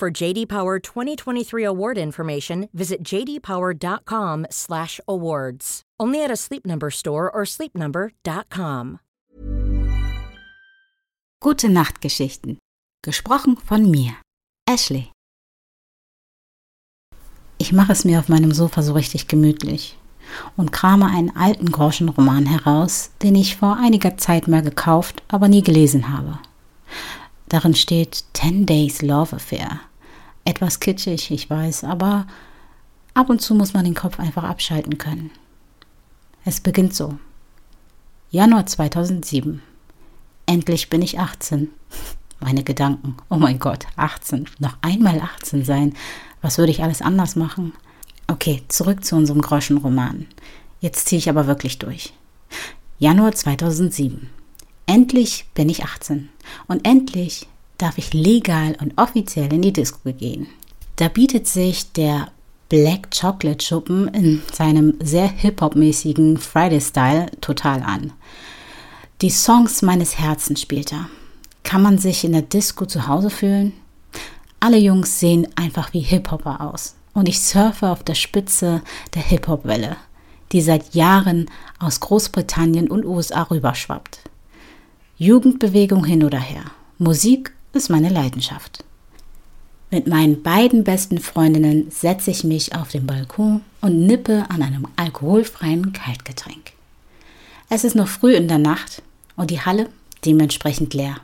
For JD Power 2023 award information, visit jdpower.com/awards. Only at a Sleep Number store or sleepnumber.com. Gute Nachtgeschichten. Gesprochen von mir, Ashley. Ich mache es mir auf meinem Sofa so richtig gemütlich und krame einen alten Groschenroman heraus, den ich vor einiger Zeit mal gekauft, aber nie gelesen habe. Darin steht Ten Days Love Affair. Etwas kitschig, ich weiß, aber ab und zu muss man den Kopf einfach abschalten können. Es beginnt so. Januar 2007. Endlich bin ich 18. Meine Gedanken. Oh mein Gott, 18. Noch einmal 18 sein. Was würde ich alles anders machen? Okay, zurück zu unserem Groschenroman. Jetzt ziehe ich aber wirklich durch. Januar 2007. Endlich bin ich 18 und endlich darf ich legal und offiziell in die Disco gehen. Da bietet sich der Black Chocolate Schuppen in seinem sehr Hip-Hop-mäßigen Friday-Style total an. Die Songs meines Herzens spielt er. Kann man sich in der Disco zu Hause fühlen? Alle Jungs sehen einfach wie Hip-Hopper aus. Und ich surfe auf der Spitze der Hip-Hop-Welle, die seit Jahren aus Großbritannien und USA rüberschwappt. Jugendbewegung hin oder her. Musik ist meine Leidenschaft. Mit meinen beiden besten Freundinnen setze ich mich auf den Balkon und nippe an einem alkoholfreien Kaltgetränk. Es ist noch früh in der Nacht und die Halle dementsprechend leer.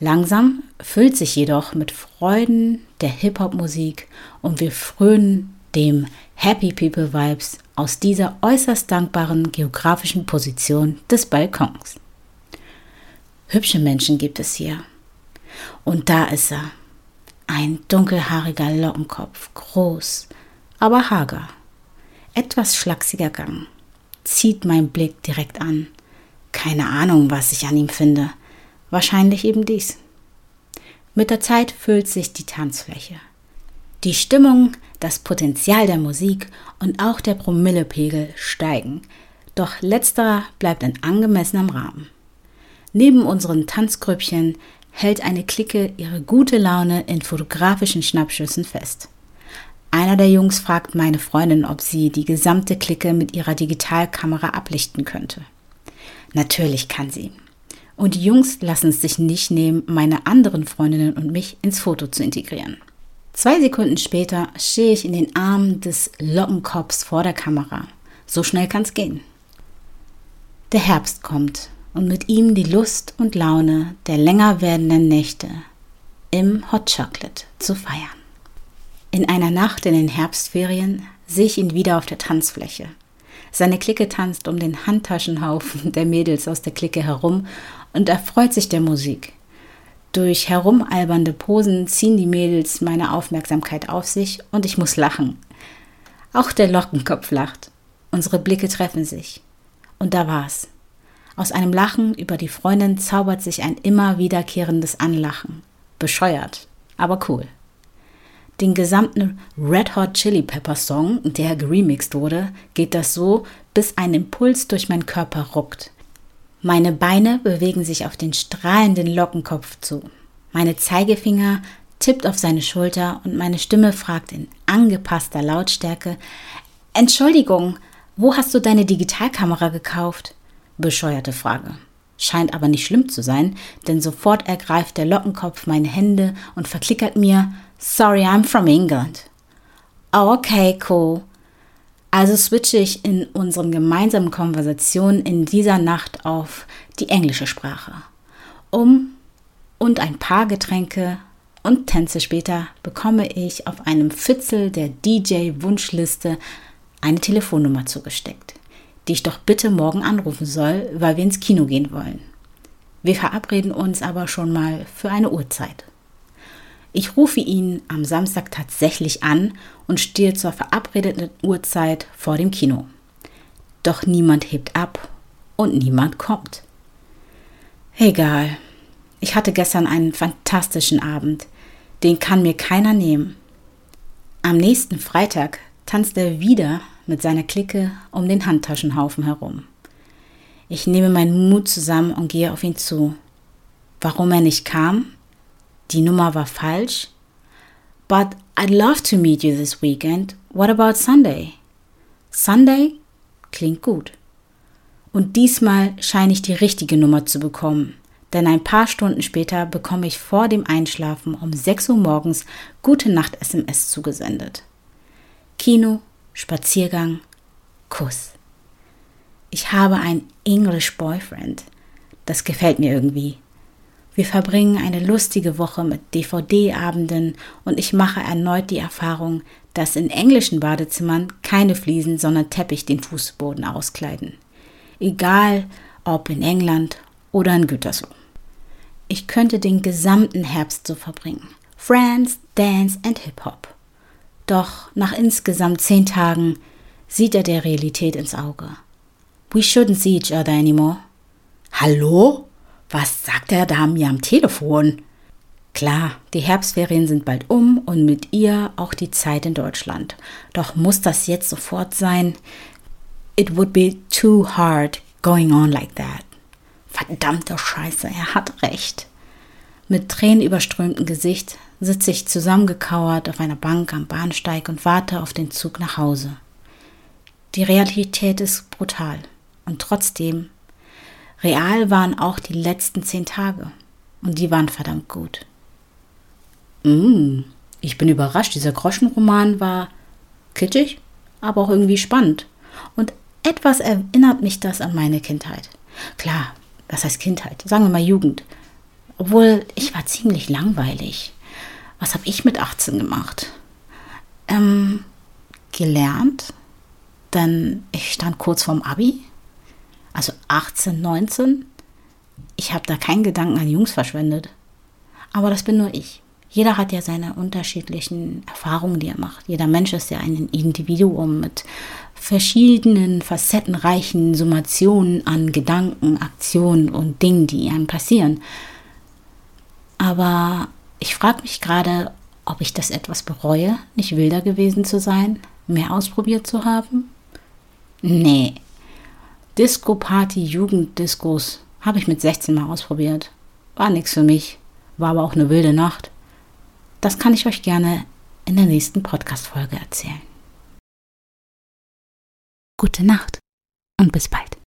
Langsam füllt sich jedoch mit Freuden der Hip-Hop-Musik und wir frönen dem Happy People Vibes aus dieser äußerst dankbaren geografischen Position des Balkons. Hübsche Menschen gibt es hier. Und da ist er. Ein dunkelhaariger Lockenkopf, groß, aber hager. Etwas schlachsiger Gang. Zieht mein Blick direkt an. Keine Ahnung, was ich an ihm finde. Wahrscheinlich eben dies. Mit der Zeit füllt sich die Tanzfläche. Die Stimmung, das Potenzial der Musik und auch der Promillepegel steigen, doch letzterer bleibt in angemessenem Rahmen. Neben unseren Tanzgrüppchen hält eine Clique ihre gute Laune in fotografischen Schnappschüssen fest. Einer der Jungs fragt meine Freundin, ob sie die gesamte Clique mit ihrer Digitalkamera ablichten könnte. Natürlich kann sie. Und die Jungs lassen es sich nicht nehmen, meine anderen Freundinnen und mich ins Foto zu integrieren. Zwei Sekunden später stehe ich in den Armen des Lockenkopfs vor der Kamera. So schnell kann's gehen. Der Herbst kommt und mit ihm die Lust und Laune der länger werdenden Nächte im Hot Chocolate zu feiern. In einer Nacht in den Herbstferien sehe ich ihn wieder auf der Tanzfläche. Seine Clique tanzt um den Handtaschenhaufen der Mädels aus der Clique herum und erfreut sich der Musik. Durch herumalbernde Posen ziehen die Mädels meine Aufmerksamkeit auf sich und ich muss lachen. Auch der Lockenkopf lacht. Unsere Blicke treffen sich. Und da war's. Aus einem Lachen über die Freundin zaubert sich ein immer wiederkehrendes Anlachen. Bescheuert, aber cool. Den gesamten Red Hot Chili Pepper Song, der geremixed wurde, geht das so, bis ein Impuls durch meinen Körper ruckt. Meine Beine bewegen sich auf den strahlenden Lockenkopf zu. Meine Zeigefinger tippt auf seine Schulter und meine Stimme fragt in angepasster Lautstärke: Entschuldigung, wo hast du deine Digitalkamera gekauft? Bescheuerte Frage. Scheint aber nicht schlimm zu sein, denn sofort ergreift der Lockenkopf meine Hände und verklickert mir: Sorry, I'm from England. Oh, okay, cool. Also switche ich in unseren gemeinsamen Konversationen in dieser Nacht auf die englische Sprache. Um und ein paar Getränke und Tänze später bekomme ich auf einem Fitzel der DJ-Wunschliste eine Telefonnummer zugesteckt, die ich doch bitte morgen anrufen soll, weil wir ins Kino gehen wollen. Wir verabreden uns aber schon mal für eine Uhrzeit. Ich rufe ihn am Samstag tatsächlich an und stehe zur verabredeten Uhrzeit vor dem Kino. Doch niemand hebt ab und niemand kommt. Egal. Ich hatte gestern einen fantastischen Abend. Den kann mir keiner nehmen. Am nächsten Freitag tanzt er wieder mit seiner Clique um den Handtaschenhaufen herum. Ich nehme meinen Mut zusammen und gehe auf ihn zu. Warum er nicht kam? Die Nummer war falsch. But I'd love to meet you this weekend. What about Sunday? Sunday klingt gut. Und diesmal scheine ich die richtige Nummer zu bekommen, denn ein paar Stunden später bekomme ich vor dem Einschlafen um 6 Uhr morgens Gute Nacht SMS zugesendet. Kino, Spaziergang, Kuss. Ich habe einen English Boyfriend. Das gefällt mir irgendwie. Wir verbringen eine lustige Woche mit DVD-Abenden und ich mache erneut die Erfahrung, dass in englischen Badezimmern keine Fliesen, sondern Teppich den Fußboden auskleiden egal ob in England oder in Gütersloh. Ich könnte den gesamten Herbst so verbringen. Friends, Dance and Hip-Hop. Doch nach insgesamt zehn Tagen sieht er der Realität ins Auge. We shouldn't see each other anymore. Hallo? Was sagt er da mir am Telefon? Klar, die Herbstferien sind bald um und mit ihr auch die Zeit in Deutschland. Doch muss das jetzt sofort sein? It would be too hard going on like that. Verdammte Scheiße, er hat recht. Mit tränenüberströmtem Gesicht sitze ich zusammengekauert auf einer Bank am Bahnsteig und warte auf den Zug nach Hause. Die Realität ist brutal und trotzdem, real waren auch die letzten zehn Tage und die waren verdammt gut. Mm, ich bin überrascht, dieser Groschenroman war kitschig, aber auch irgendwie spannend. Und etwas erinnert mich das an meine Kindheit. Klar, was heißt Kindheit? Sagen wir mal Jugend. Obwohl, ich war ziemlich langweilig. Was habe ich mit 18 gemacht? Ähm, gelernt. Dann, ich stand kurz vorm Abi. Also 18, 19. Ich habe da keinen Gedanken an Jungs verschwendet. Aber das bin nur ich. Jeder hat ja seine unterschiedlichen Erfahrungen, die er macht. Jeder Mensch ist ja ein Individuum mit verschiedenen facettenreichen Summationen an Gedanken, Aktionen und Dingen, die einem passieren. Aber ich frage mich gerade, ob ich das etwas bereue, nicht wilder gewesen zu sein, mehr ausprobiert zu haben. Nee. Disco-Party, Jugenddiskos habe ich mit 16 mal ausprobiert. War nichts für mich, war aber auch eine wilde Nacht. Das kann ich euch gerne in der nächsten Podcast-Folge erzählen. Gute Nacht und bis bald.